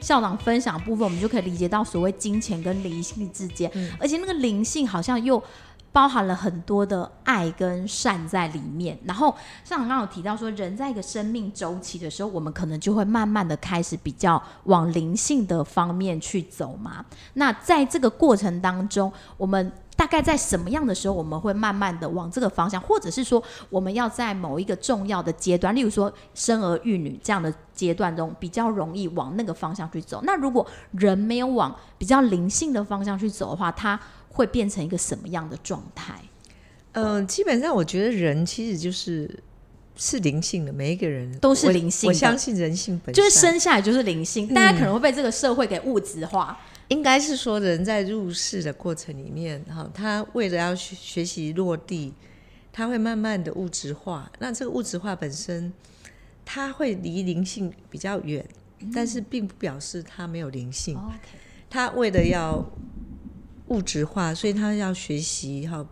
校长分享的部分，我们就可以理解到所谓金钱跟灵性之间，而且那个灵性好像又包含了很多的爱跟善在里面。然后像刚刚有提到说，人在一个生命周期的时候，我们可能就会慢慢的开始比较往灵性的方面去走嘛。那在这个过程当中，我们大概在什么样的时候，我们会慢慢的往这个方向，或者是说，我们要在某一个重要的阶段，例如说生儿育女这样的阶段中，比较容易往那个方向去走。那如果人没有往比较灵性的方向去走的话，他会变成一个什么样的状态？嗯，基本上我觉得人其实就是是灵性的，每一个人都是灵性的我相信人性本就是生下来就是灵性，大家可能会被这个社会给物质化。应该是说，人在入世的过程里面，哈，他为了要学学习落地，他会慢慢的物质化。那这个物质化本身，他会离灵性比较远，但是并不表示他没有灵性。OK，他为了要物质化，所以他要学习哈，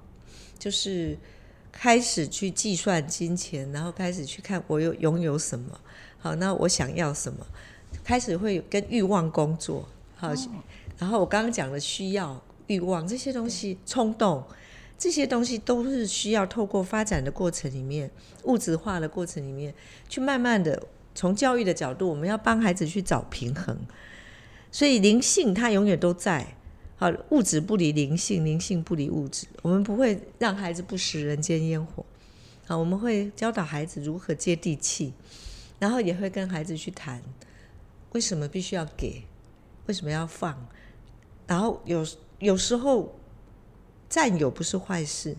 就是开始去计算金钱，然后开始去看我有拥有什么，好，那我想要什么，开始会跟欲望工作，好，然后我刚刚讲的需要、欲望这些东西，冲动这些东西都是需要透过发展的过程里面，物质化的过程里面，去慢慢的从教育的角度，我们要帮孩子去找平衡。所以灵性它永远都在，好，物质不离灵性，灵性不离物质。我们不会让孩子不食人间烟火，好，我们会教导孩子如何接地气，然后也会跟孩子去谈为什么必须要给，为什么要放，然后有有时候占有不是坏事，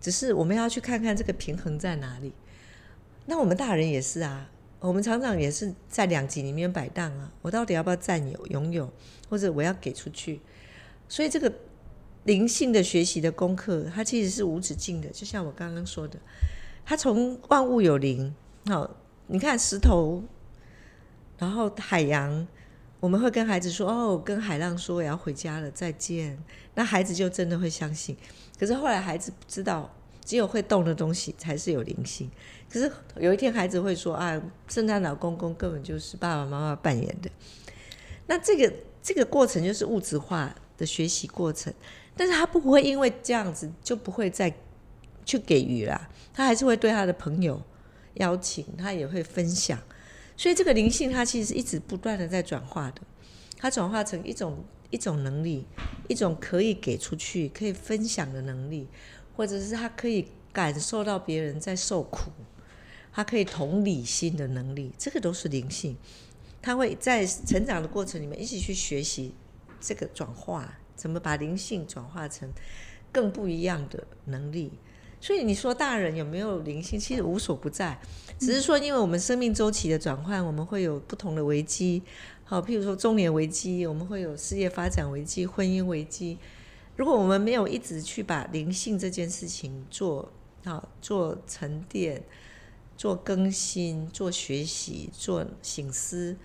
只是我们要去看看这个平衡在哪里。那我们大人也是啊，我们常常也是在两极里面摆荡啊。我到底要不要占有、拥有，或者我要给出去？所以这个灵性的学习的功课，它其实是无止境的。就像我刚刚说的，它从万物有灵，好，你看石头，然后海洋，我们会跟孩子说：“哦，跟海浪说我要回家了，再见。”那孩子就真的会相信。可是后来孩子知道，只有会动的东西才是有灵性。可是有一天孩子会说：“啊，圣诞老公公根本就是爸爸妈妈扮演的。”那这个这个过程就是物质化的学习过程，但是他不会因为这样子就不会再去给予啦，他还是会对他的朋友邀请，他也会分享。所以这个灵性它其实是一直不断的在转化的，它转化成一种一种能力，一种可以给出去、可以分享的能力，或者是他可以感受到别人在受苦，他可以同理心的能力，这个都是灵性。他会在成长的过程里面一起去学习这个转化，怎么把灵性转化成更不一样的能力。所以你说大人有没有灵性，其实无所不在，只是说因为我们生命周期的转换，我们会有不同的危机。好，譬如说中年危机，我们会有事业发展危机、婚姻危机。如果我们没有一直去把灵性这件事情做好、做沉淀、做更新、做学习、做醒思、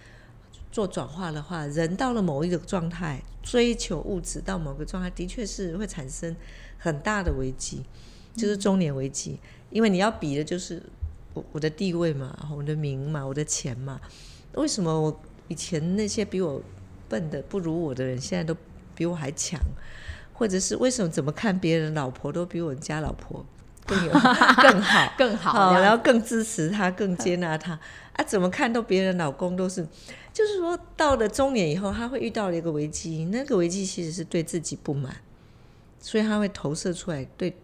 做转化的话，人到了某一个状态，追求物质到某个状态，的确是会产生很大的危机，就是中年危机。因为你要比的就是我我的地位嘛，我的名嘛，我的钱嘛。为什么我以前那些比我笨的、不如我的人，现在都比我还强？或者是为什么怎么看别人老婆都比我们家老婆 更有更好？更好然后更支持他，更接纳他啊！怎么看到别人老公都是，就是说到了中年以后，他会遇到了一个危机，那个危机其实是对自己不满，所以他会投射出来对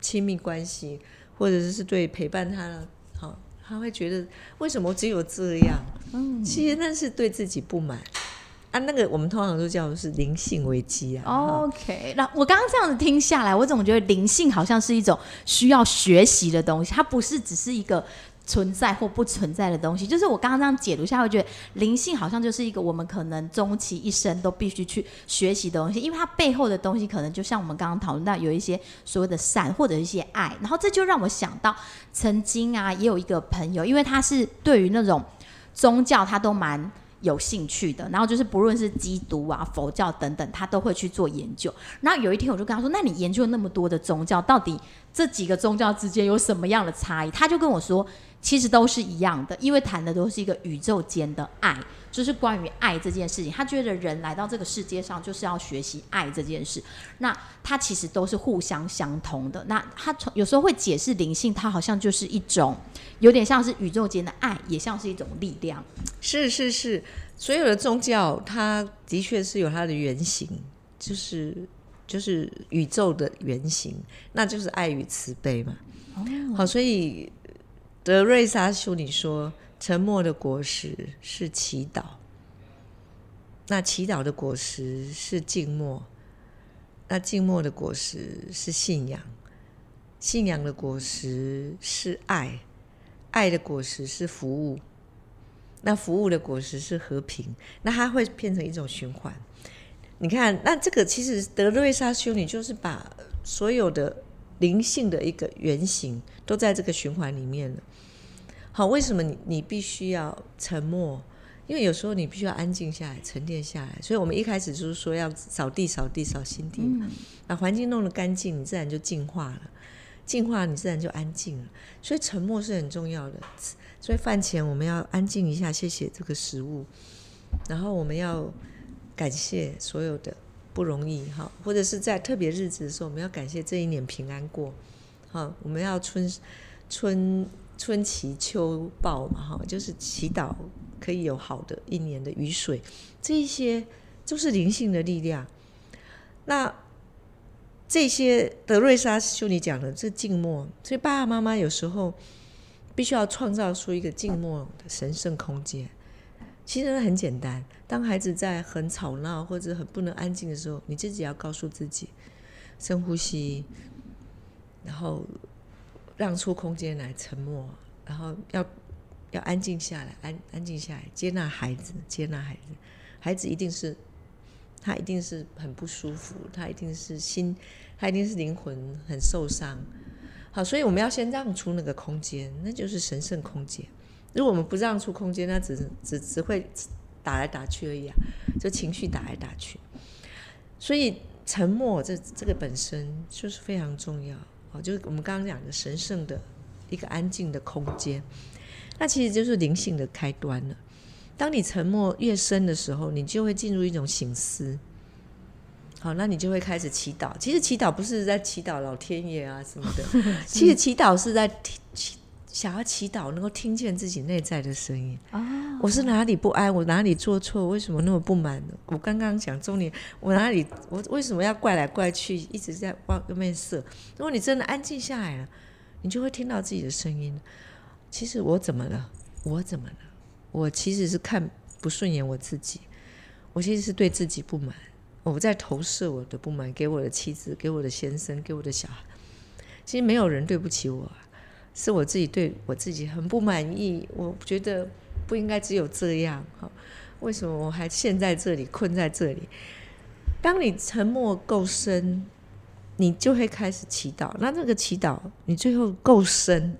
亲密关系，或者是对陪伴他的，好，他会觉得为什么只有这样？嗯，其实那是对自己不满啊。那个我们通常都叫是灵性危机啊。OK，那我刚刚这样子听下来，我总觉得灵性好像是一种需要学习的东西，它不是只是一个存在或不存在的东西。就是我刚刚这样解读下来，会觉得灵性好像就是一个我们可能终其一生都必须去学习的东西，因为它背后的东西可能就像我们刚刚讨论到有一些所谓的善或者一些爱，然后这就让我想到曾经啊，也有一个朋友，因为他是对于那种宗教他都蛮有兴趣的，然后就是不论是基督啊、佛教等等，他都会去做研究。然后有一天我就跟他说：“那你研究那么多的宗教，到底这几个宗教之间有什么样的差异？”他就跟我说：“其实都是一样的，因为谈的都是一个宇宙间的爱。”就是关于爱这件事情，他觉得人来到这个世界上就是要学习爱这件事。那他其实都是互相相通的。那他从有时候会解释灵性，它好像就是一种有点像是宇宙间的爱，也像是一种力量。是是是，所有的宗教，它的确是有它的原型，就是就是宇宙的原型，那就是爱与慈悲嘛。哦，好，所以德瑞莎修女说。沉默的果实是祈祷，那祈祷的果实是静默，那静默的果实是信仰，信仰的果实是爱，爱的果实是服务，那服务的果实是和平，那它会变成一种循环。你看，那这个其实德瑞莎修女就是把所有的灵性的一个原型都在这个循环里面了。好，为什么你你必须要沉默？因为有时候你必须要安静下来、沉淀下来。所以我们一开始就是说要扫地、扫地、扫心地，把环境弄得干净，你自然就净化了。净化，你自然就安静了。所以沉默是很重要的。所以饭前我们要安静一下，谢谢这个食物，然后我们要感谢所有的不容易哈，或者是在特别日子的时候，我们要感谢这一年平安过。好，我们要春春。春祈秋报嘛，哈，就是祈祷可以有好的一年的雨水，这一些都是灵性的力量。那这些德瑞莎修女讲的这静默，所以爸爸妈妈有时候必须要创造出一个静默的神圣空间。其实很简单，当孩子在很吵闹或者很不能安静的时候，你自己要告诉自己深呼吸，然后。让出空间来沉默，然后要要安静下来，安安静下来，接纳孩子，接纳孩子。孩子一定是他一定是很不舒服，他一定是心，他一定是灵魂很受伤。好，所以我们要先让出那个空间，那就是神圣空间。如果我们不让出空间，那只只只会打来打去而已啊，就情绪打来打去。所以沉默这这个本身就是非常重要。哦，就是我们刚刚讲的神圣的一个安静的空间，那其实就是灵性的开端了。当你沉默越深的时候，你就会进入一种醒思。好，那你就会开始祈祷。其实祈祷不是在祈祷老天爷啊什么的，其实祈祷是在祈想要祈祷能够听见自己内在的声音。啊，我是哪里不安？我哪里做错？为什么那么不满呢？我刚刚讲中年，我哪里我为什么要怪来怪去，一直在往外面射？如果你真的安静下来了，你就会听到自己的声音。其实我怎么了？我怎么了？我其实是看不顺眼我自己，我其实是对自己不满，我在投射我的不满给我的妻子、给我的先生、给我的小孩。其实没有人对不起我。是我自己对我自己很不满意，我觉得不应该只有这样哈。为什么我还陷在这里，困在这里？当你沉默够深，你就会开始祈祷。那那个祈祷，你最后够深。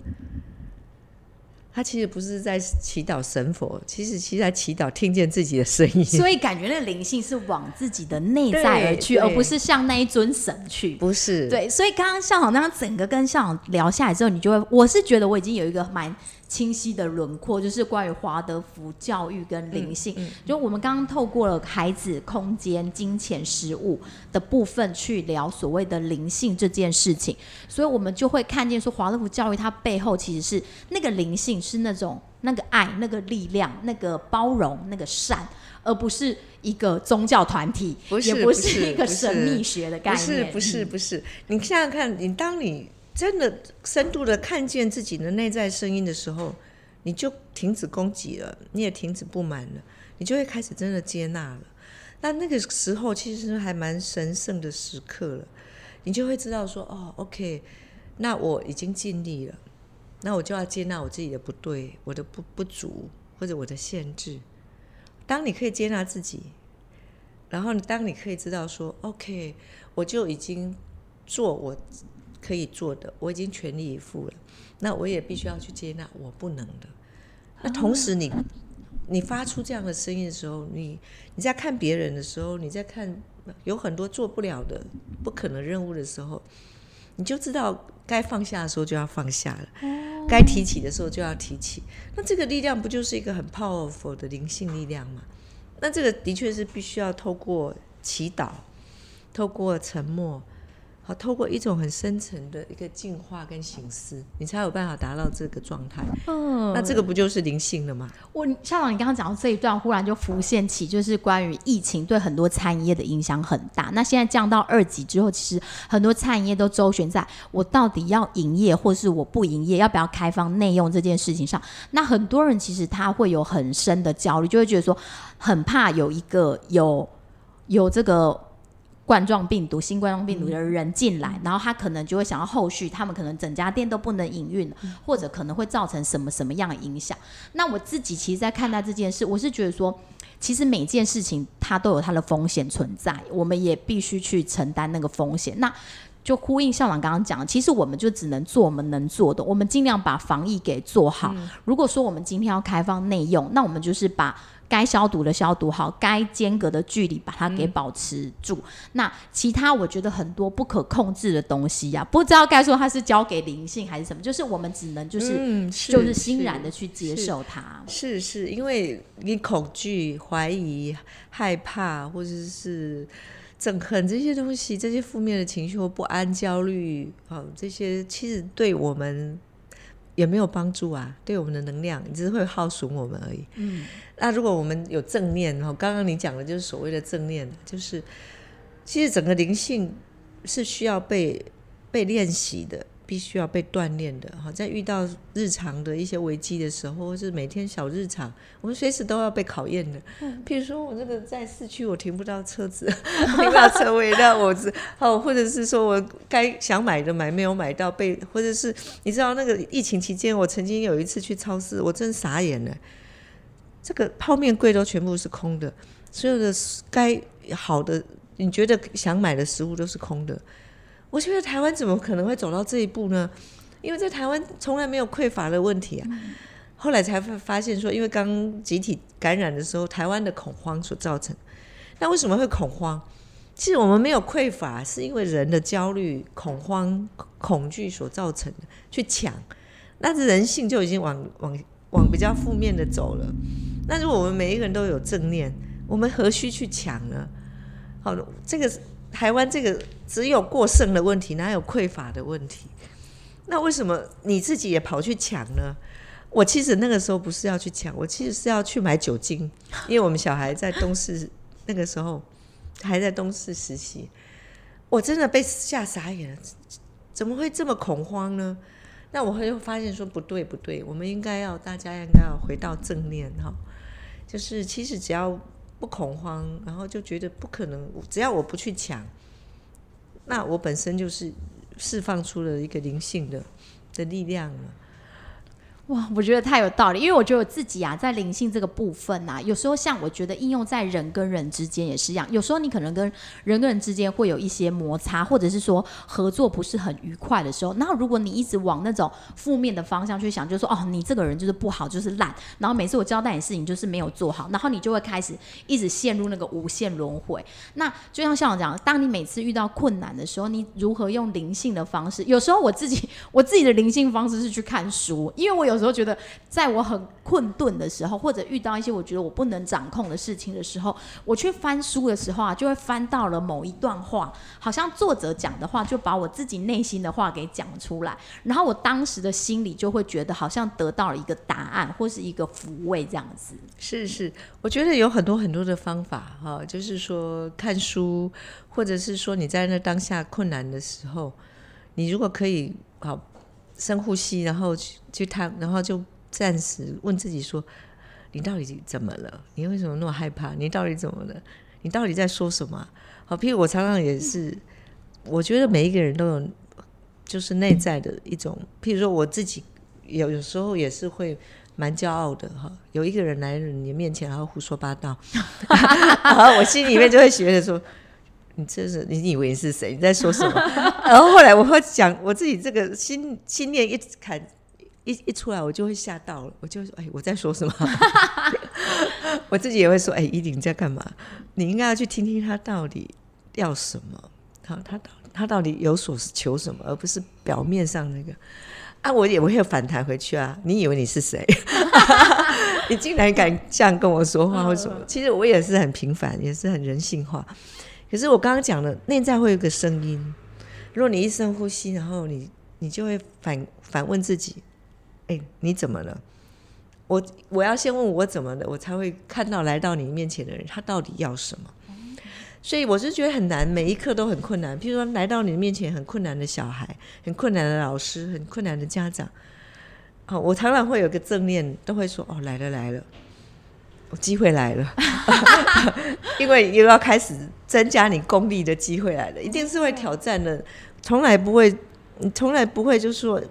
他其实不是在祈祷神佛，其实其实在祈祷听见自己的声音。所以感觉那个灵性是往自己的内在而去，而不是向那一尊神去。不是，对。所以刚刚校长那样整个跟校长聊下来之后，你就会，我是觉得我已经有一个蛮。清晰的轮廓，就是关于华德福教育跟灵性。就我们刚刚透过了孩子、空间、金钱、食物的部分去聊所谓的灵性这件事情，所以我们就会看见说，华德福教育它背后其实是那个灵性，是那种那个爱、那个力量、那个包容、那个善，而不是一个宗教团体，也不是一个神秘学的概念。不是，不是，不是。你想想看，你当你。真的深度的看见自己的内在声音的时候，你就停止攻击了，你也停止不满了，你就会开始真的接纳了。那那个时候其实还蛮神圣的时刻了，你就会知道说，哦，OK，那我已经尽力了，那我就要接纳我自己的不对，我的不不足或者我的限制。当你可以接纳自己，然后当你可以知道说，OK，我就已经做我。可以做的，我已经全力以赴了。那我也必须要去接纳我不能的。那同时，你你发出这样的声音的时候，你你在看别人的时候，你在看有很多做不了的、不可能任务的时候，你就知道该放下的时候就要放下了，该提起的时候就要提起。那这个力量不就是一个很 powerful 的灵性力量吗？那这个的确是必须要透过祈祷，透过沉默。好，透过一种很深层的一个进化跟形思，你才有办法达到这个状态。嗯，那这个不就是灵性了吗？我校长，你刚刚讲到这一段，忽然就浮现起，就是关于疫情对很多餐饮业的影响很大。那现在降到二级之后，其实很多餐饮业都周旋在我到底要营业，或是我不营业，要不要开放内用这件事情上。那很多人其实他会有很深的焦虑，就会觉得说，很怕有一个有有这个。冠状病毒、新冠状病毒的人进来，然后他可能就会想要后续，他们可能整家店都不能营运了，或者可能会造成什么什么样的影响？那我自己其实，在看待这件事，我是觉得说，其实每件事情它都有它的风险存在，我们也必须去承担那个风险。那就呼应校长刚刚讲，其实我们就只能做我们能做的，我们尽量把防疫给做好。如果说我们今天要开放内用，那我们就是把。该消毒的消毒好，该间隔的距离把它给保持住。那其他我觉得很多不可控制的东西呀，不知道该说它是交给灵性还是什么，就是我们只能就是就是欣然的去接受它。是是，因为你恐惧、怀疑、害怕或者是憎恨这些东西，这些负面的情绪或不安、焦虑哦，这些其实对我们。也没有帮助啊，对我们的能量，只是会耗损我们而已。嗯，那如果我们有正念，哦，刚刚你讲的就是所谓的正念，就是其实整个灵性是需要被被练习的。必须要被锻炼的哈，在遇到日常的一些危机的时候，或是每天小日常，我们随时都要被考验的。譬如说我这个在市区，我停不到车子，停不到车位，那我是哦，或者是说我该想买的买没有买到，被或者是你知道那个疫情期间，我曾经有一次去超市，我真傻眼了，这个泡面柜都全部是空的，所有的该好的你觉得想买的食物都是空的。我觉得台湾怎么可能会走到这一步呢？因为在台湾从来没有匮乏的问题啊。后来才发现说，因为刚集体感染的时候，台湾的恐慌所造成。那为什么会恐慌？其实我们没有匮乏，是因为人的焦虑、恐慌、恐惧所造成的。去抢，那是人性就已经往往往比较负面的走了。那如果我们每一个人都有正念，我们何须去抢呢？好，这个。台湾这个只有过剩的问题，哪有匮乏的问题？那为什么你自己也跑去抢呢？我其实那个时候不是要去抢，我其实是要去买酒精，因为我们小孩在东市那个时候还在东市实习，我真的被吓傻眼了，怎么会这么恐慌呢？那我会发现说不对不对，我们应该要大家应该要回到正念哈，就是其实只要。不恐慌，然后就觉得不可能。只要我不去抢，那我本身就是释放出了一个灵性的的力量了。哇，我觉得太有道理，因为我觉得我自己啊，在灵性这个部分啊，有时候像我觉得应用在人跟人之间也是一样。有时候你可能跟人跟人之间会有一些摩擦，或者是说合作不是很愉快的时候，那如果你一直往那种负面的方向去想，就是说哦，你这个人就是不好，就是烂，然后每次我交代你事情就是没有做好，然后你就会开始一直陷入那个无限轮回。那就像校长讲，当你每次遇到困难的时候，你如何用灵性的方式？有时候我自己 我自己的灵性方式是去看书，因为我有。有时候觉得，在我很困顿的时候，或者遇到一些我觉得我不能掌控的事情的时候，我去翻书的时候啊，就会翻到了某一段话，好像作者讲的话，就把我自己内心的话给讲出来，然后我当时的心里就会觉得好像得到了一个答案，或是一个抚慰这样子。是是，我觉得有很多很多的方法哈，就是说看书，或者是说你在那当下困难的时候，你如果可以好。深呼吸，然后去去探，然后就暂时问自己说：“你到底怎么了？你为什么那么害怕？你到底怎么了？你到底在说什么？”好，譬如我常常也是，我觉得每一个人都有就是内在的一种，譬如说我自己有有时候也是会蛮骄傲的哈。有一个人来你面前，然后胡说八道，然后我心里面就会觉得说。你这是你以为你是谁？你在说什么？然后后来我会讲我自己这个心心念一砍一一出来，我就会吓到了，我就哎我在说什么？我自己也会说，哎，依林在干嘛？你应该要去听听他到底要什么，好，他到他到底有所求什么，而不是表面上那个。啊，我也会反弹回去啊！你以为你是谁？你竟然敢这样跟我说话，或什么？其实我也是很平凡，也是很人性化。可是我刚刚讲的，内在会有个声音。如果你一深呼吸，然后你你就会反反问自己：哎，你怎么了？我我要先问我怎么了，我才会看到来到你面前的人，他到底要什么。所以我是觉得很难，每一刻都很困难。譬如说，来到你面前很困难的小孩，很困难的老师，很困难的家长，好，我常常会有个正念，都会说：“哦，来了来了，机会来了。”因为又要开始增加你功力的机会来了，一定是会挑战的，从来不会，从来不会就是说，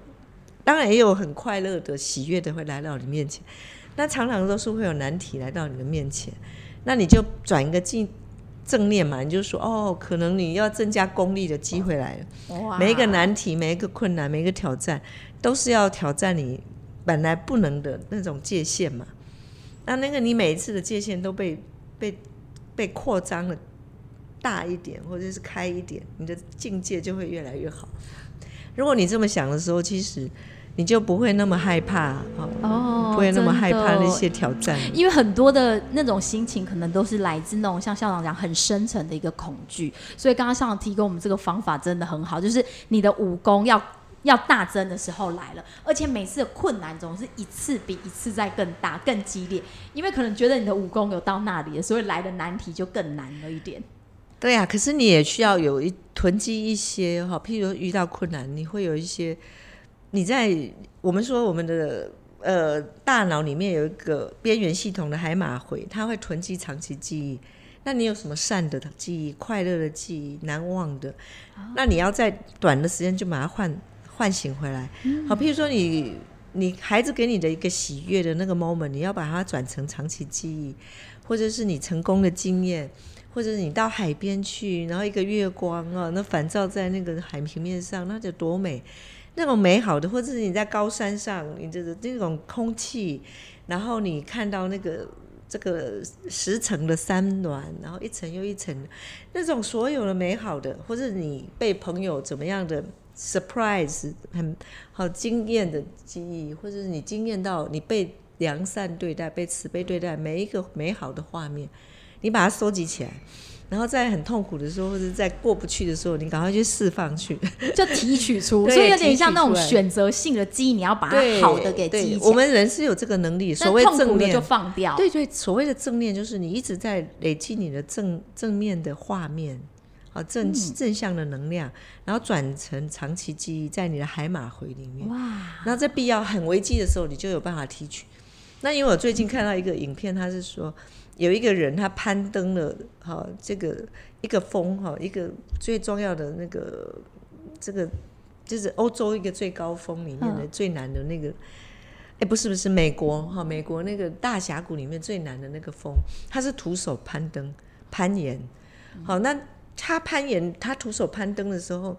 当然也有很快乐的、喜悦的会来到你面前，那常常都是会有难题来到你的面前，那你就转一个镜。正念嘛，你就说哦，可能你要增加功力的机会来了。每一个难题、每一个困难、每一个挑战，都是要挑战你本来不能的那种界限嘛。那那个你每一次的界限都被被被扩张了大一点，或者是开一点，你的境界就会越来越好。如果你这么想的时候，其实。你就不会那么害怕哦，不会那么害怕那些挑战，因为很多的那种心情可能都是来自那种像校长讲很深层的一个恐惧，所以刚刚校长提供我们这个方法真的很好，就是你的武功要要大增的时候来了，而且每次的困难总是一次比一次在更大、更激烈，因为可能觉得你的武功有到那里了，所以来的难题就更难了一点。对呀，可是你也需要有一囤积一些哈，譬如遇到困难，你会有一些。你在我们说我们的呃大脑里面有一个边缘系统的海马回，它会囤积长期记忆。那你有什么善的记忆、快乐的记忆、难忘的？那你要在短的时间就把它换唤醒回来。好，譬如说你你孩子给你的一个喜悦的那个 moment，你要把它转成长期记忆，或者是你成功的经验，或者是你到海边去，然后一个月光啊，那反照在那个海平面上，那就多美。那种美好的，或者是你在高山上，你就是那种空气，然后你看到那个这个十层的山峦，然后一层又一层，那种所有的美好的，或者你被朋友怎么样的 surprise，很好惊艳的记忆，或者是你惊艳到你被良善对待、被慈悲对待，每一个美好的画面，你把它收集起来。然后在很痛苦的时候，或者在过不去的时候，你赶快去释放去，就提取出，所以有点像那种选择性的记忆，你要把它好的给记。我们人是有这个能力，所谓正面就放掉。对对，所谓的正面就是你一直在累积你的正正面的画面，啊正正向的能量，然后转成长期记忆在你的海马回里面。哇！然后在必要很危机的时候，你就有办法提取。那因为我最近看到一个影片，他是说。有一个人，他攀登了哈这个一个峰哈，一个最重要的那个这个就是欧洲一个最高峰里面的最难的那个，哎，不是不是美国哈，美国那个大峡谷里面最难的那个峰，他是徒手攀登攀岩，好，那他攀岩他徒手攀登的时候，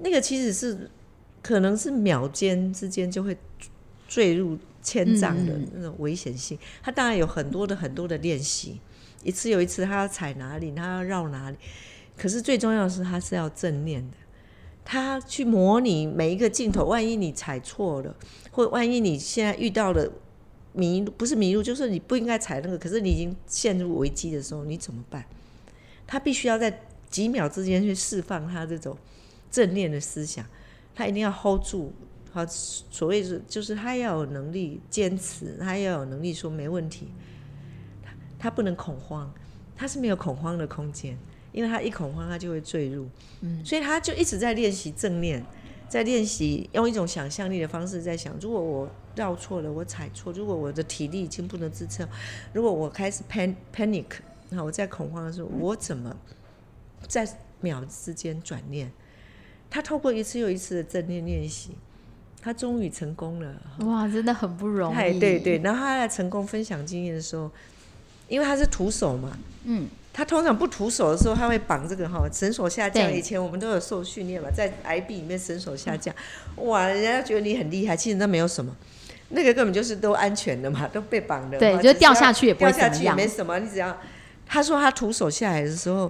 那个其实是可能是秒间之间就会坠入。千丈的那种危险性，他当然有很多的很多的练习，一次又一次，他要踩哪里，他要绕哪里。可是最重要的是，他是要正念的，他去模拟每一个镜头。万一你踩错了，或万一你现在遇到了迷路，不是迷路，就是你不应该踩那个，可是你已经陷入危机的时候，你怎么办？他必须要在几秒之间去释放他这种正念的思想，他一定要 hold 住。好，所谓是就是他要有能力坚持，他要有能力说没问题，他他不能恐慌，他是没有恐慌的空间，因为他一恐慌他就会坠入，嗯，所以他就一直在练习正念，在练习用一种想象力的方式在想，如果我绕错了，我踩错，如果我的体力已经不能支撑，如果我开始 pan panic，那我在恐慌的时候，我怎么在秒之间转念？他透过一次又一次的正念练习。他终于成功了，哇，真的很不容易。对对，然后他在成功分享经验的时候，因为他是徒手嘛，嗯，他通常不徒手的时候，他会绑这个哈绳索下降。以前我们都有受训练嘛，在 IB 里面绳索下降，哇，人家觉得你很厉害，其实那没有什么。那个根本就是都安全的嘛，都被绑的，对，就掉下去也不会掉下去也没什么，你只要他说他徒手下来的时候，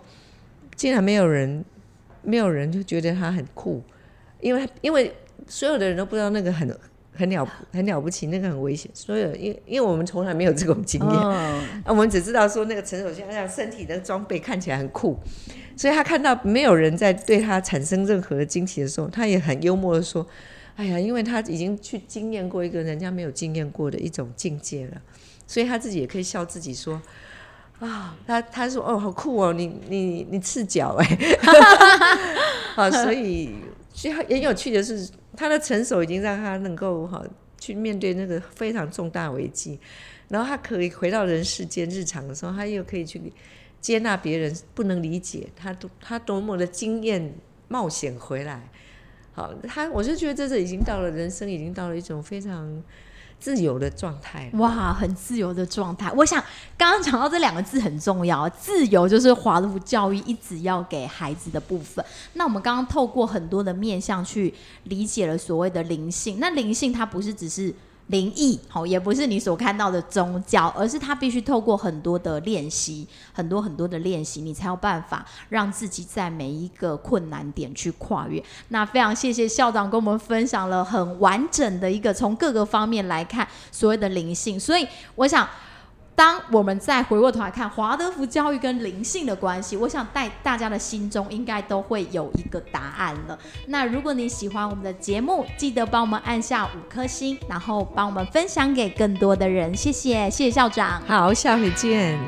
竟然没有人，没有人就觉得他很酷，因为因为所有的人都不知道那个很很了很了不起，那个很危险，所有因因为我们从来没有这种经验，啊，我们只知道说那个陈手下样身体的装备看起来很酷，所以他看到没有人在对他产生任何的惊奇的时候，他也很幽默的说。哎呀，因为他已经去经验过一个人家没有经验过的一种境界了，所以他自己也可以笑自己说：“啊，他他说哦，好酷哦，你你你赤脚哎，啊，所以所以很有趣的是，他的成熟已经让他能够哈去面对那个非常重大危机，然后他可以回到人世间日常的时候，他又可以去接纳别人不能理解他多他多么的经验冒险回来。”好，他我就觉得这是已经到了人生，已经到了一种非常自由的状态。哇，很自由的状态。我想刚刚讲到这两个字很重要，自由就是华路教育一直要给孩子的部分。那我们刚刚透过很多的面向去理解了所谓的灵性。那灵性它不是只是。灵异，好，也不是你所看到的宗教，而是他必须透过很多的练习，很多很多的练习，你才有办法让自己在每一个困难点去跨越。那非常谢谢校长跟我们分享了很完整的一个从各个方面来看所谓的灵性，所以我想。当我们再回过头来看华德福教育跟灵性的关系，我想带大家的心中应该都会有一个答案了。那如果你喜欢我们的节目，记得帮我们按下五颗星，然后帮我们分享给更多的人。谢谢，谢谢校长。好，下回见。